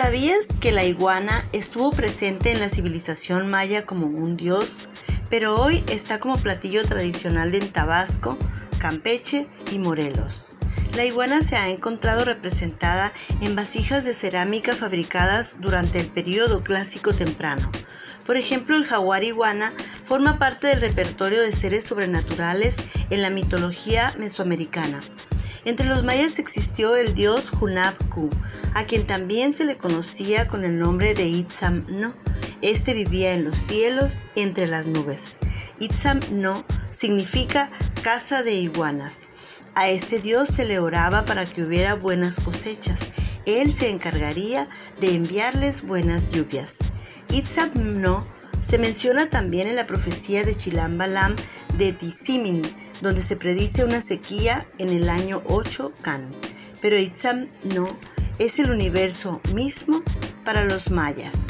¿Sabías que la iguana estuvo presente en la civilización maya como un dios, pero hoy está como platillo tradicional en Tabasco, Campeche y Morelos? La iguana se ha encontrado representada en vasijas de cerámica fabricadas durante el período clásico temprano. Por ejemplo, el jaguar iguana forma parte del repertorio de seres sobrenaturales en la mitología mesoamericana. Entre los mayas existió el dios Hunabku, a quien también se le conocía con el nombre de Itzam No. Este vivía en los cielos entre las nubes. Itzam No significa casa de iguanas. A este dios se le oraba para que hubiera buenas cosechas. Él se encargaría de enviarles buenas lluvias. Itzam No se menciona también en la profecía de Chilam Balam de Tisimin, donde se predice una sequía en el año 8 Can. Pero Itzam No es el universo mismo para los mayas.